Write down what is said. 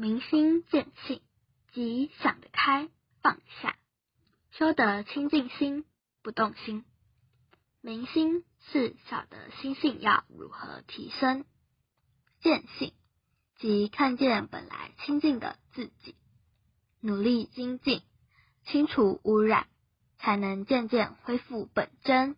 明心见性即想得开放下。修得清净心不动心。明心是晓得心性要如何提升。见性即看见本来清净的自己。努力精进清除污染才能渐渐恢复本真。